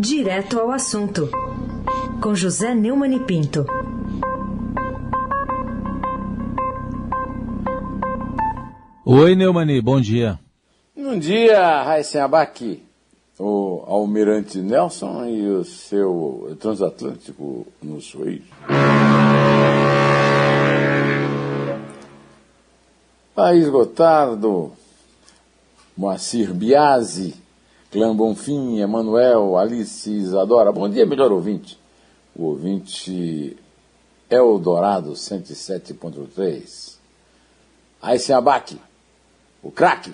Direto ao assunto, com José Neumann e Pinto. Oi, Neumani, bom dia. Bom dia, Raíssen Abac, o almirante Nelson e o seu transatlântico no Suíço. País Gotardo, Moacir Biasi, Clã Bonfim, Emanuel, Alice Isadora. Bom dia, melhor ouvinte. O ouvinte Eldorado 107.3. Aysen Abac, o craque,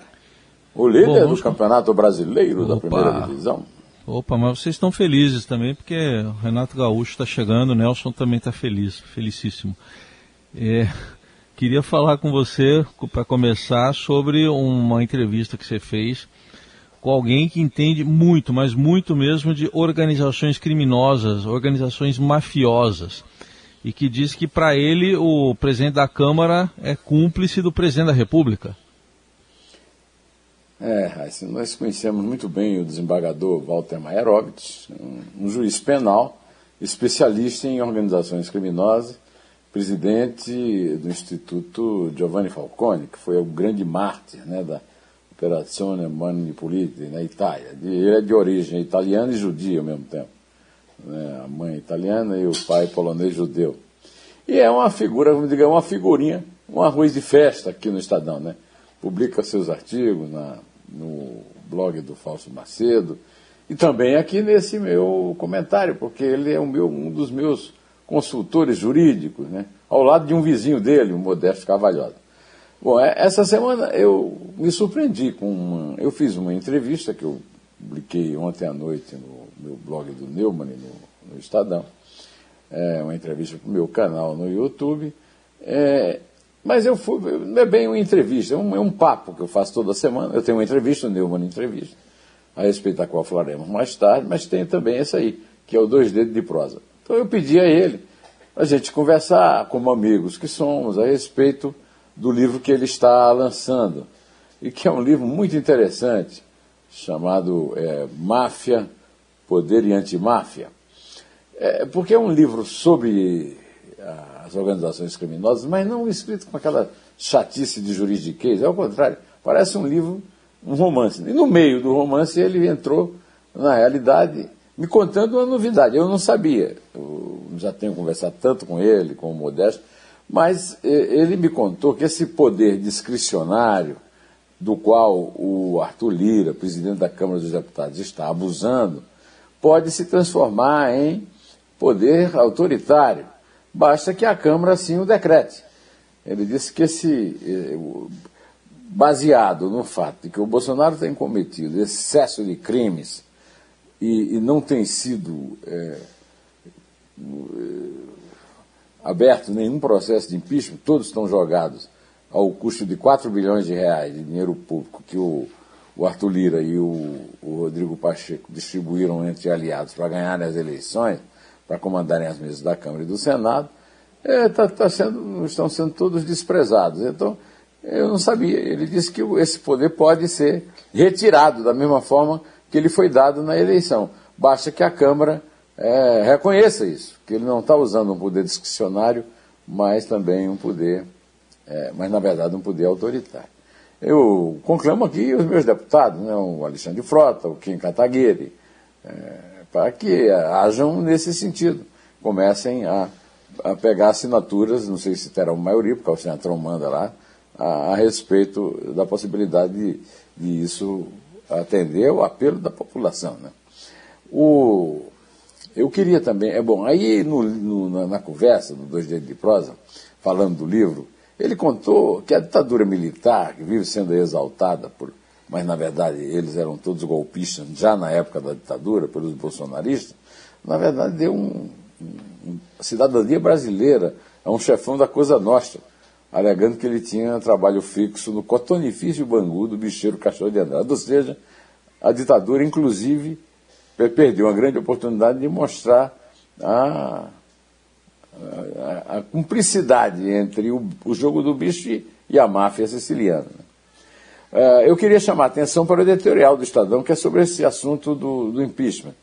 o líder Bom, do Campeonato Brasileiro Opa. da Primeira Divisão. Opa, mas vocês estão felizes também, porque o Renato Gaúcho está chegando, o Nelson também está feliz, felicíssimo. É, Queria falar com você, para começar, sobre uma entrevista que você fez com alguém que entende muito, mas muito mesmo, de organizações criminosas, organizações mafiosas. E que diz que, para ele, o presidente da Câmara é cúmplice do presidente da República. É, assim, nós conhecemos muito bem o desembargador Walter Maierovitch, um, um juiz penal, especialista em organizações criminosas presidente do Instituto Giovanni Falcone, que foi o grande mártir né, da Operazione Manipuliti na Itália. Ele é de origem italiana e judia ao mesmo tempo. Né, a mãe italiana e o pai polonês judeu. E é uma figura, vamos dizer, uma figurinha, um arroz de festa aqui no Estadão. Né? Publica seus artigos na, no blog do Falso Macedo e também aqui nesse meu comentário, porque ele é meu, um dos meus consultores jurídicos, né, ao lado de um vizinho dele, o Modesto Cavalhosa. Bom, é, essa semana eu me surpreendi com uma. Eu fiz uma entrevista que eu publiquei ontem à noite no meu blog do Neumann, no, no Estadão. É uma entrevista para o meu canal no YouTube. É, mas eu fui, não é bem uma entrevista, é um, é um, papo que eu faço toda semana. Eu tenho uma entrevista, o Neumann Entrevista, a respeito da qual falaremos mais tarde, mas tem também essa aí, que é o Dois Dedos de Prosa. Então eu pedi a ele a gente conversar como amigos que somos a respeito do livro que ele está lançando e que é um livro muito interessante chamado é, Máfia, Poder e Antimáfia. É, porque é um livro sobre as organizações criminosas, mas não escrito com aquela chatice de juridiquês, ao contrário, parece um livro, um romance. E no meio do romance ele entrou na realidade me contando uma novidade. Eu não sabia, eu já tenho conversado tanto com ele, com o Modesto, mas ele me contou que esse poder discricionário do qual o Arthur Lira, presidente da Câmara dos Deputados, está abusando, pode se transformar em poder autoritário. Basta que a Câmara assim o decrete. Ele disse que esse, baseado no fato de que o Bolsonaro tem cometido excesso de crimes e, e não tem sido é, aberto nenhum processo de impeachment, todos estão jogados ao custo de 4 bilhões de reais de dinheiro público que o, o Arthur Lira e o, o Rodrigo Pacheco distribuíram entre aliados para ganharem as eleições, para comandarem as mesas da Câmara e do Senado, é, tá, tá sendo, estão sendo todos desprezados. Então, eu não sabia. Ele disse que esse poder pode ser retirado da mesma forma que ele foi dado na eleição. Basta que a Câmara é, reconheça isso, que ele não está usando um poder discricionário, mas também um poder, é, mas na verdade um poder autoritário. Eu conclamo aqui os meus deputados, né, o Alexandre Frota, o Kim Kataguiri, é, para que hajam nesse sentido, comecem a, a, pegar assinaturas, não sei se terão maioria, porque o Centrão manda lá, a, a respeito da possibilidade de, de isso atender o apelo da população. Né? O, eu queria também, é bom, aí no, no, na, conversa, no Dois Dedos de Prosa, falando do livro, ele contou que a ditadura militar, que vive sendo exaltada por, mas na verdade eles eram todos golpistas já na época da ditadura, pelos bolsonaristas, na verdade deu um, um cidadania brasileira a um chefão da Coisa Nostra alegando que ele tinha trabalho fixo no cotonifício Bangu do bicheiro Cachorro de Andrade. Ou seja, a ditadura, inclusive, perdeu uma grande oportunidade de mostrar a, a, a cumplicidade entre o, o, jogo do bicho e, e a máfia siciliana. Uh, eu queria chamar a atenção para o editorial do Estadão, que é sobre esse assunto do, do impeachment.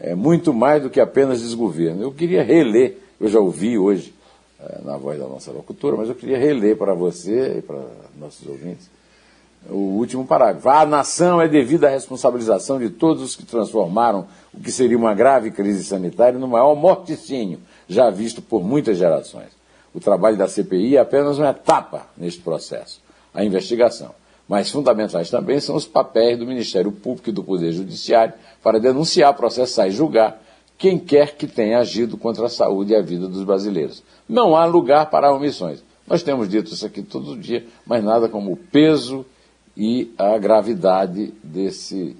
é muito mais do que apenas desgoverno. Eu queria reler, eu já ouvi hoje é, na voz da nossa locutora, mas eu queria reler para você e para nossos ouvintes o último parágrafo. A nação é devida à responsabilização de todos os que transformaram o que seria uma grave crise sanitária no maior morticínio já visto por muitas gerações. O trabalho da CPI é apenas uma etapa neste processo, a investigação. Mas fundamentais também são os papéis do Ministério Público e do Poder Judiciário para denunciar, processar e julgar quem quer que tenha agido contra a saúde e a vida dos brasileiros. Não há lugar para omissões. Nós temos dito isso aqui todo dia, mas nada como o peso e a gravidade desse,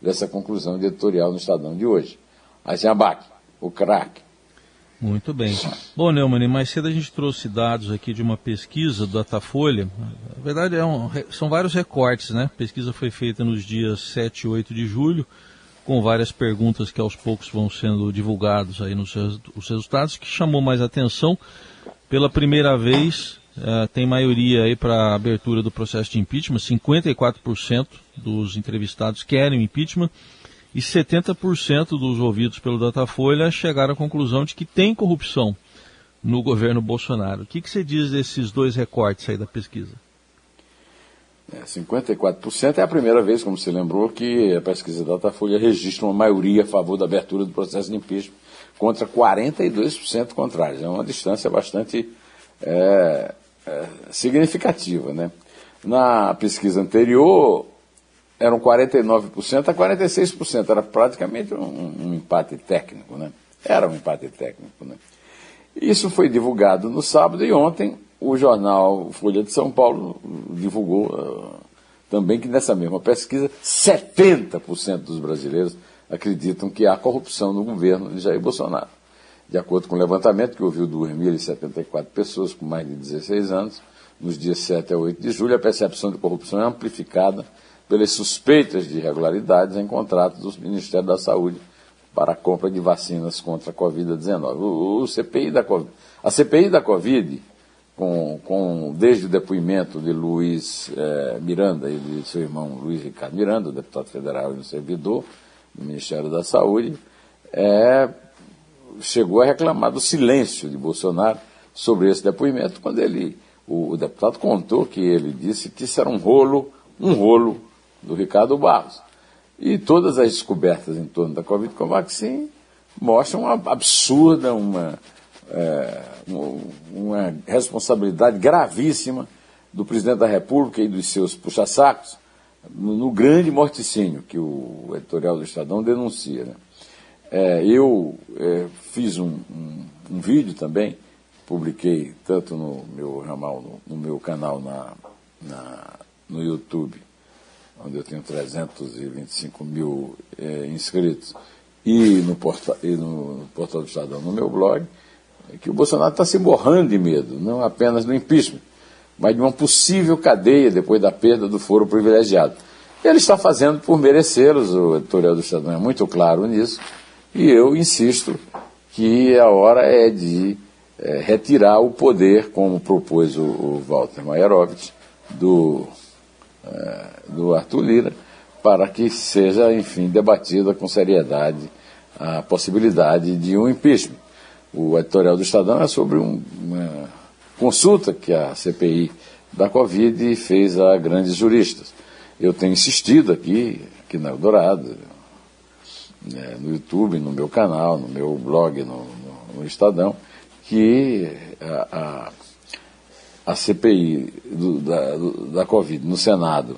dessa conclusão editorial no Estadão de hoje. Aí abaque, o craque. Muito bem. Bom, Neumann, mais cedo a gente trouxe dados aqui de uma pesquisa do Datafolha. Na verdade, é um, são vários recortes, né? A pesquisa foi feita nos dias 7 e 8 de julho, com várias perguntas que aos poucos vão sendo divulgados aí nos os resultados, que chamou mais atenção. Pela primeira vez, uh, tem maioria aí para abertura do processo de impeachment, 54% dos entrevistados querem impeachment e 70% dos ouvidos pelo Datafolha chegaram à conclusão de que tem corrupção no governo Bolsonaro. O que, que você diz desses dois recortes aí da pesquisa? É, 54% é a primeira vez, como você lembrou, que a pesquisa da Datafolha registra uma maioria a favor da abertura do processo de impeachment contra 42% contrários. É uma distância bastante é, é, significativa. Né? Na pesquisa anterior, eram 49% a 46%. Era praticamente um, um, empate técnico, né? Era um empate técnico, né? Isso foi divulgado no sábado e ontem o jornal Folha de São Paulo divulgou uh, também que nessa mesma pesquisa 70% dos brasileiros acreditam que há corrupção no governo de Jair Bolsonaro. De acordo com o levantamento que ouviu 2.074 pessoas com mais de 16 anos, nos dias 7 a 8 de julho, a percepção de corrupção é amplificada pelas suspeitas de irregularidades em contratos do Ministério da Saúde para a compra de vacinas contra a Covid-19. O, o, CPI da COVID, a CPI da Covid, com, com, desde o depoimento de Luiz eh, Miranda e de seu irmão Luiz Ricardo Miranda, deputado federal e servidor do Ministério da Saúde, é, chegou a reclamar do silêncio de Bolsonaro sobre esse depoimento, quando ele, o, o deputado contou que ele disse que isso era um rolo, um rolo do Ricardo Barros. E todas as descobertas em torno da Covid com vaccine mostram uma absurda, uma, é, uma responsabilidade gravíssima do presidente da República e dos seus puxa-sacos no, no, grande morticínio que o editorial do Estadão denuncia. Né? É, eu é, fiz um, um, um, vídeo também, publiquei tanto no meu ramal, no, no meu canal na, na, no YouTube, onde eu tenho 325 mil é, inscritos, e no, porta, e no portal do Estadão, no meu blog, é que o Bolsonaro está se borrando de medo, não apenas do impeachment, mas de uma possível cadeia depois da perda do foro privilegiado. Ele está fazendo por merecê-los, o editorial do Estadão é muito claro nisso, e eu insisto que a hora é de é, retirar o poder, como propôs o, o Walter Maierovitch, do é, do Arthur Lira, para que seja, enfim, debatida com seriedade a possibilidade de um impeachment. O editorial do Estadão é sobre um, uma consulta que a CPI da Covid fez a grandes juristas. Eu tenho insistido aqui, aqui na Eldorado, né, no YouTube, no meu canal, no meu blog, no, no, no Estadão, que a, a a CPI do, da, do, da Covid no Senado,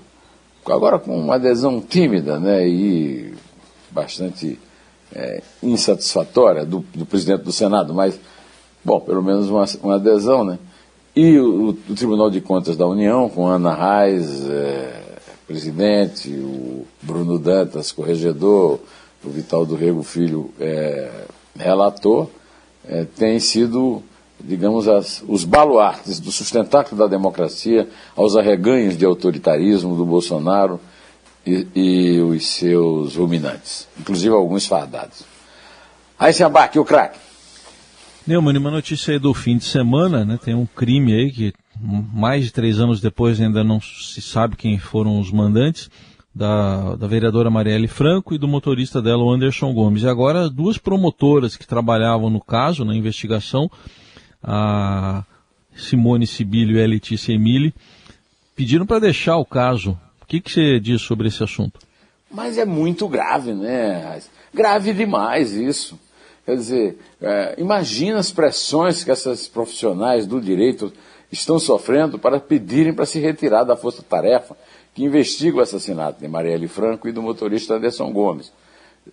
agora com uma adesão tímida né, e bastante é, insatisfatória do, do, presidente do Senado, mas, bom, pelo menos uma, uma adesão, né? E o, o, Tribunal de Contas da União, com Ana Reis, é, presidente, o Bruno Dantas, corregedor, o Vital do Rego Filho, é, relator, é, tem sido digamos, as, os baluartes do sustentáculo da democracia aos arreganhos de autoritarismo do Bolsonaro e, e os seus ruminantes, inclusive alguns fardados. Aí se abaque o craque. Neumann, uma notícia aí do fim de semana, né? Tem um crime aí que mais de três anos depois ainda não se sabe quem foram os mandantes. Da, da vereadora Marielle Franco e do motorista dela, o Anderson Gomes. E agora, duas promotoras que trabalhavam no caso, na investigação, a Simone Sibilio e a Letícia Emile, pediram para deixar o caso. O que, que você diz sobre esse assunto? Mas é muito grave, né? Grave demais isso. Quer dizer, é, imagina as pressões que essas profissionais do direito estão sofrendo para pedirem para se retirar da força-tarefa que investiga o assassinato de Marielle Franco e do motorista Anderson Gomes.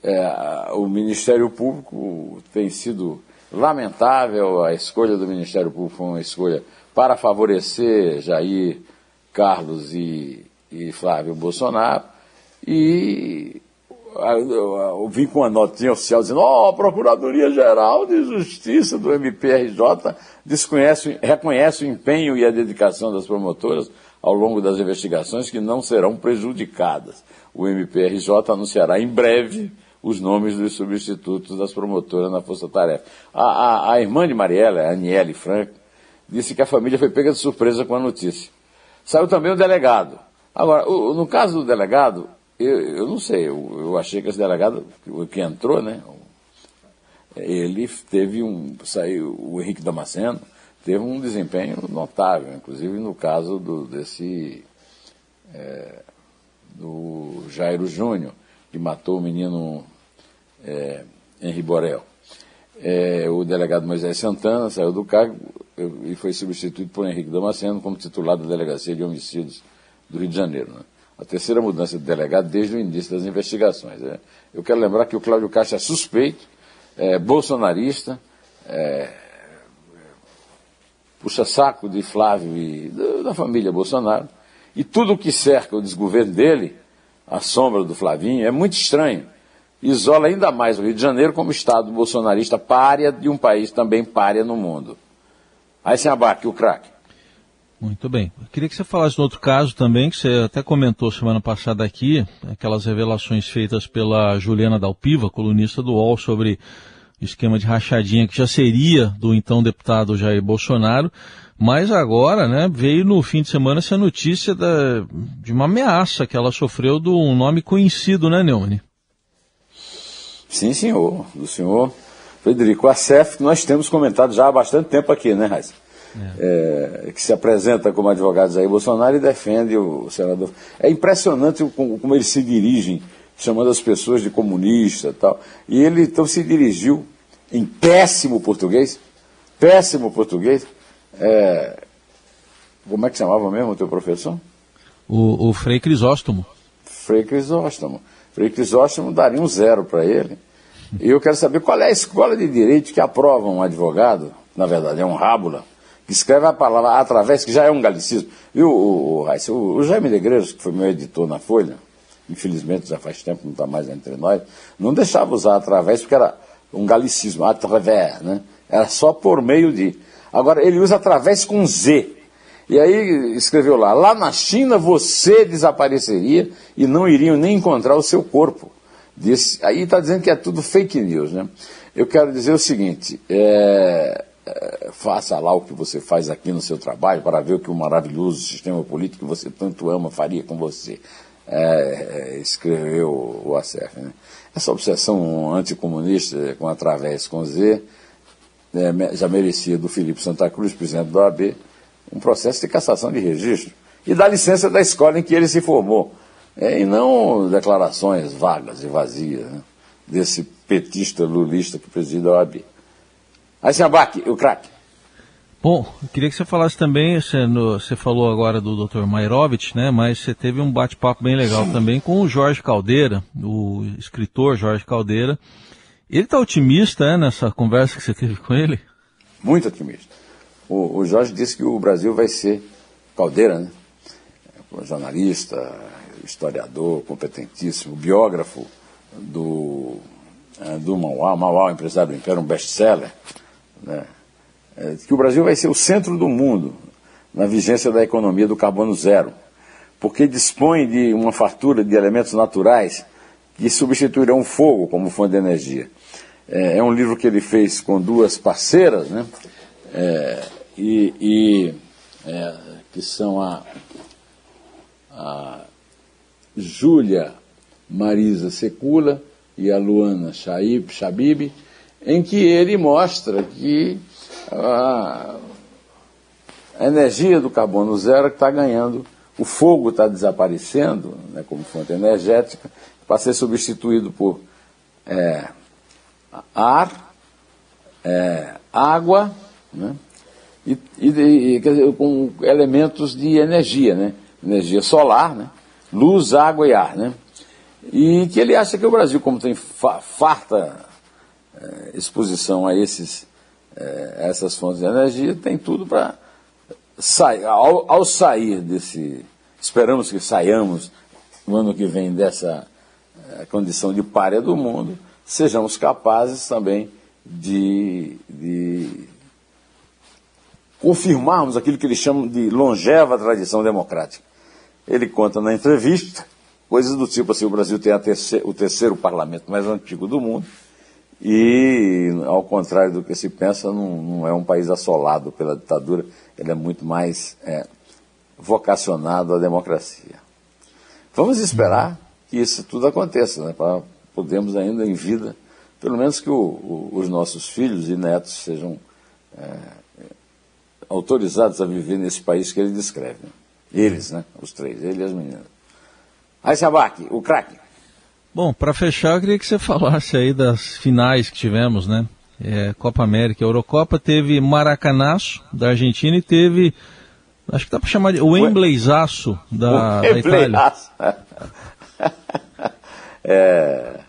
É, o Ministério Público tem sido lamentável, a escolha do Ministério Público foi uma escolha para favorecer Jair, Carlos e, e Flávio Bolsonaro, e eu vim com uma notinha oficial dizendo, ó, oh, a Procuradoria-Geral de Justiça do MPRJ desconhece, reconhece o empenho e a dedicação das promotoras ao longo das investigações que não serão prejudicadas. O MPRJ anunciará em breve os nomes dos substitutos das promotoras na Força Tarefa. A, a, a irmã de Mariela, a Aniele Franco, disse que a família foi pega de surpresa com a notícia. Saiu também o delegado. Agora, o, no caso do delegado, eu, eu não sei, eu, eu, achei que esse delegado, o que entrou, né, ele teve um, saiu, o Henrique Damasceno, teve um desempenho notável, inclusive no caso do, desse, é, do Jairo Júnior, que matou o menino é, Henri Borel. É, o delegado Moisés Santana saiu do cargo e foi substituído por Henrique Damasceno como titular da Delegacia de Homicídios do Rio de Janeiro. Né? A terceira mudança de delegado desde o início das investigações. Né? Eu quero lembrar que o Cláudio Castro é suspeito, é, bolsonarista, é, puxa saco de Flávio e da família Bolsonaro, e tudo o que cerca o desgoverno dele a sombra do Flavinho, é muito estranho. Isola ainda mais o Rio de Janeiro como Estado bolsonarista párea de um país também párea no mundo. Aí se abaque o craque. Muito bem. Eu queria que você falasse de outro caso também, que você até comentou semana passada aqui, aquelas revelações feitas pela Juliana Dalpiva, colunista do UOL, sobre esquema de rachadinha que já seria do então deputado Jair Bolsonaro. Mas agora, né, veio no fim de semana essa notícia da, de uma ameaça que ela sofreu de um nome conhecido, né, Neumann? Sim, senhor. Do senhor Frederico Assef, que nós temos comentado já há bastante tempo aqui, né, Raiz? É. É, que se apresenta como advogado Jair Bolsonaro e defende o senador. É impressionante como, como eles se dirigem, chamando as pessoas de comunista e tal. E ele então se dirigiu em péssimo português, péssimo português, é, como é que chamava mesmo o teu professor? O, o Frei Crisóstomo. Frei Crisóstomo. Frei Crisóstomo daria um zero para ele. E eu quero saber qual é a escola de direito que aprova um advogado, na verdade é um rábula, que escreve a palavra através, que já é um galicismo. Viu, o, o, o, o Jaime Negreiros, que foi meu editor na Folha, infelizmente já faz tempo, não está mais entre nós, não deixava usar através porque era um galicismo, através, né? Era só por meio de. Agora, ele usa através com Z. E aí escreveu lá: lá na China você desapareceria e não iriam nem encontrar o seu corpo. Disse, aí está dizendo que é tudo fake news, né? Eu quero dizer o seguinte: é, é, faça lá o que você faz aqui no seu trabalho para ver o que o maravilhoso sistema político que você tanto ama faria com você. É, é escreveu o Acef. Né? Essa obsessão anticomunista com através com Z é, já merecia do Felipe Santa Cruz, presidente da OAB, um processo de cassação de registro e da licença da escola em que ele se formou. É, e não declarações vagas e vazias né, desse petista lulista que preside a OAB. Aí se abaque, o craque. Bom, eu queria que você falasse também, você, no, você falou agora do Dr. Mairovich, né, mas você teve um bate-papo bem legal também com o Jorge Caldeira, o escritor Jorge Caldeira, ele está otimista né, nessa conversa que você teve com ele? Muito otimista. O, o Jorge disse que o Brasil vai ser caldeira, né? jornalista, historiador, competentíssimo, biógrafo do, é, do Mauá, Mauá, empresário do Império, um best-seller, né? É, que o Brasil vai ser o centro do mundo na vigência da economia do carbono zero, porque dispõe de uma fartura de elementos naturais que substituirão o fogo como fonte de energia. É, é um livro que ele fez com duas parceiras, né? É, e, e é, que são a, a Júlia Marisa Secula e a Luana Shaib, Shabib, em que ele mostra que a, energia do carbono zero está ganhando, o fogo está desaparecendo né, como fonte energética, para ser substituído por é, ar, é, água, né, e, e, e dizer, com elementos de energia, né, energia solar, né, luz, água e ar. Né, e que ele acha que o Brasil, como tem farta é, exposição a esses, é, essas fontes de energia, tem tudo para sair. Ao, ao, sair desse. Esperamos que saiamos no ano que vem dessa é, condição de párea do mundo, sejamos capazes também de, de confirmarmos aquilo que eles chamam de longeva tradição democrática. Ele conta na entrevista coisas do tipo assim, o Brasil tem o terceiro parlamento mais antigo do mundo e, ao contrário do que se pensa, não, não é um país assolado pela ditadura, ele é muito mais é, vocacionado à democracia. Vamos esperar que isso tudo aconteça, né, para podermos ainda em vida, pelo menos que o, o, os nossos filhos e netos sejam é, autorizados a viver nesse país que ele descreve. Né? Eles, né? Os três, ele e as meninas. Aí, Sabac, o craque. Bom, para fechar, eu queria que você falasse aí das finais que tivemos, né? É, Copa América, Eurocopa, teve Maracanaço da Argentina e teve, acho que dá para chamar de o Wembleyzaço da, da Itália. é,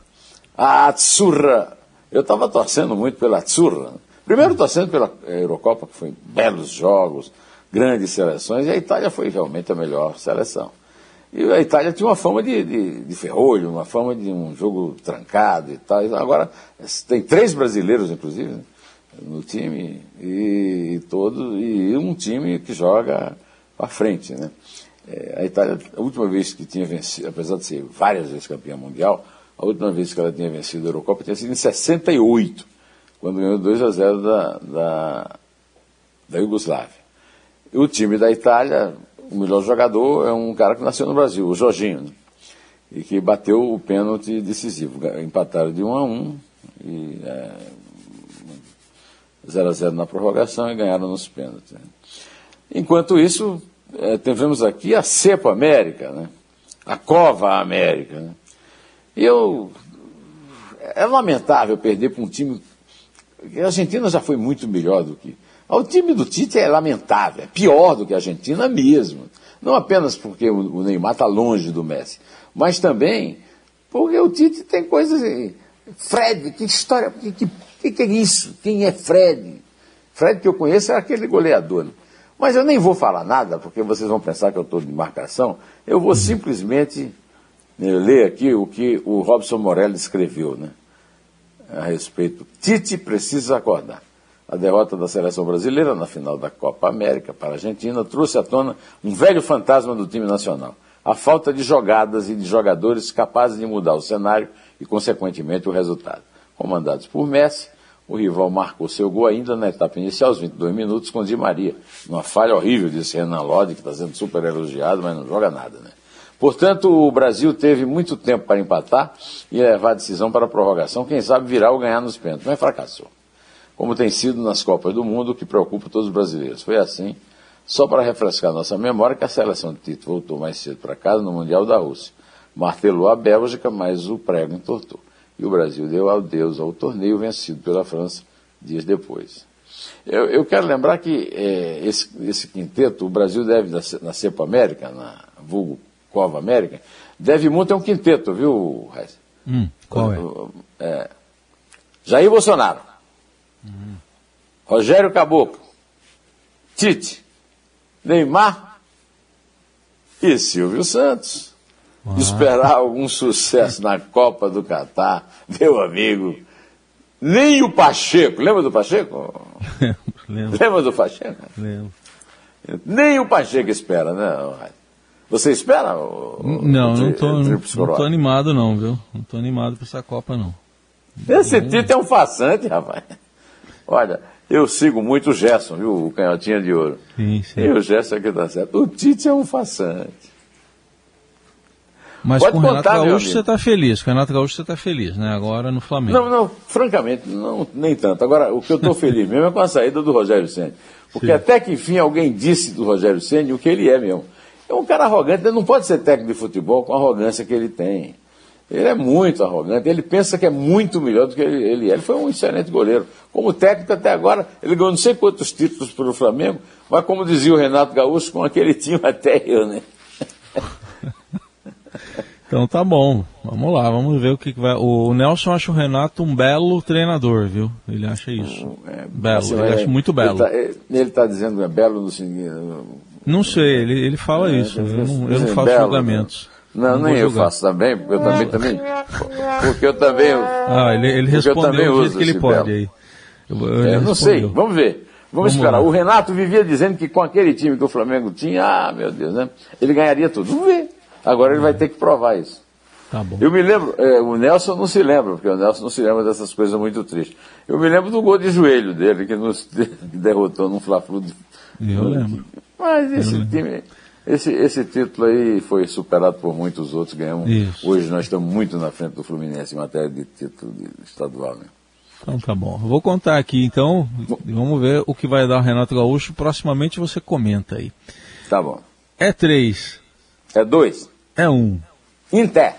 a Azzurra, eu estava torcendo muito pela Azzurra. Primeiro torcendo pela Eurocopa, que foi belos jogos, grandes seleções, e a Itália foi realmente a melhor seleção. E a Itália tinha uma fama de, de, de, ferrolho, uma fama de um jogo trancado e tal. Agora, tem três brasileiros, inclusive, no time, e, e, todo, e um time que joga para frente. Né? É, a Itália, a última vez que tinha vencido, apesar de ser várias vezes campeã mundial, a última vez que ela tinha vencido a Eurocopa tinha sido em 68, quando ganhou 2 a 0 da, da, da Iugoslávia. O time da Itália o melhor jogador é um cara que nasceu no Brasil, o Jorginho, né? e que bateu o pênalti decisivo. Empataram de 1 a 1 e é, 0 a 0 na prorrogação e ganharam nos pênaltis. Né? Enquanto isso, é, tivemos aqui a Cepa América, né? a Cova América. Né? E eu. É lamentável perder para um time. A Argentina já foi muito melhor do que o time do Tite é lamentável, é pior do que a Argentina mesmo. Não apenas porque o Neymar está longe do Messi, mas também porque o Tite tem coisas. Fred, que história, que, que, que é isso? Quem é Fred? Fred que eu conheço é aquele goleador. Né? Mas eu nem vou falar nada, porque vocês vão pensar que eu estou de marcação. Eu vou simplesmente né, ler aqui o que o Robson Morelli escreveu né, a respeito. Tite precisa acordar. A derrota da seleção brasileira na final da Copa América para a Argentina trouxe à tona um velho fantasma do time nacional. A falta de jogadas e de jogadores capazes de mudar o cenário e, consequentemente, o resultado. Comandados por Messi, o rival marcou seu gol ainda na etapa inicial, aos 22 minutos, com Di Maria. Uma falha horrível, disse Renan Lodi, que está sendo super elogiado, mas não joga nada, né? Portanto, o Brasil teve muito tempo para empatar e levar a decisão para a prorrogação, quem sabe virar ou ganhar nos pênaltis, mas fracassou como tem sido nas Copas do Mundo, que preocupa todos os brasileiros. Foi assim, só para refrescar nossa memória, que a seleção de Tito voltou mais cedo para casa no Mundial da Rússia. Martelou a Bélgica, mas o prego entortou. E o Brasil deu adeus ao torneio vencido pela França dias depois. Eu, eu quero lembrar que é, esse, esse, quinteto, o Brasil deve, na, na Cepa América, na vulgo Cova América, deve muito a um quinteto, viu, Reis? Hum, qual é? é? Jair Bolsonaro. Uhum. Rogério Caboclo, Tite, Neymar e Silvio Santos. Uhum. Esperar algum sucesso na Copa do Catar, meu amigo. Nem o Pacheco, lembra do Pacheco? Lembro. Lembra do Pacheco? Lembro. Nem o Pacheco espera, né? Você espera? O, não, o, não, tô, não tô animado não, viu? Não tô animado para essa Copa não. Esse Tite é um façante, rapaz. Olha, eu sigo muito o Gerson, viu? O canhotinha de ouro. Sim, sim. E o Gerson aqui tá certo. O Tite é um façante. Mas Pode com o Renato contar, Gaúcho você está feliz, com o Renato Gaúcho você está feliz, né? Agora no Flamengo. Não, não, francamente, não, nem tanto. Agora, o que eu estou feliz mesmo é com a saída do Rogério Senna. Porque Sim. até que enfim alguém disse do Rogério Senna o que ele é mesmo. É um cara arrogante, ele não pode ser técnico de futebol com a arrogância que ele tem. Ele é muito arrogante, ele pensa que é muito melhor do que ele, ele é. Ele foi um excelente goleiro. Como técnico até agora, ele ganhou não sei quantos títulos pelo Flamengo, mas como dizia o Renato Gaúcho, com aquele time até eu, né? Então tá bom, vamos lá, vamos ver o que, que vai. O Nelson acha o Renato um belo treinador, viu? Ele acha isso. É, belo, assim, ele é, acha muito belo. Ele está tá dizendo que é belo no sentido. Não sei, ele, ele fala é, isso. Eu não, eu não faço belo, julgamentos. Não, não nem eu faço também, porque eu também também. Porque eu também. Ah, ele, ele respondeu do jeito que ele pode aí. Eu, é, não sei, vamos ver. Vamos, vamos esperar. Lá. O Renato vivia dizendo que com aquele time que o Flamengo tinha, ah, meu Deus, né? Ele ganharia tudo. Vamos ver. Agora ele vai ter que provar isso. Tá bom. Eu me lembro, é, o Nelson não se lembra, porque o Nelson não se lembra dessas coisas muito tristes. Eu me lembro do gol de joelho dele, que nos derrotou num Fla-Flu. Eu lembro. Mas esse Eu time, lembro. Esse, esse título aí foi superado por muitos outros, ganhamos. Isso. Hoje nós estamos muito na frente do Fluminense em matéria de título estadual. Né? Então tá bom. Vou contar aqui então, vamos ver o que vai dar o Renato Gaúcho. Proximamente você comenta aí. Tá bom. É três. É dois. É um. Inter.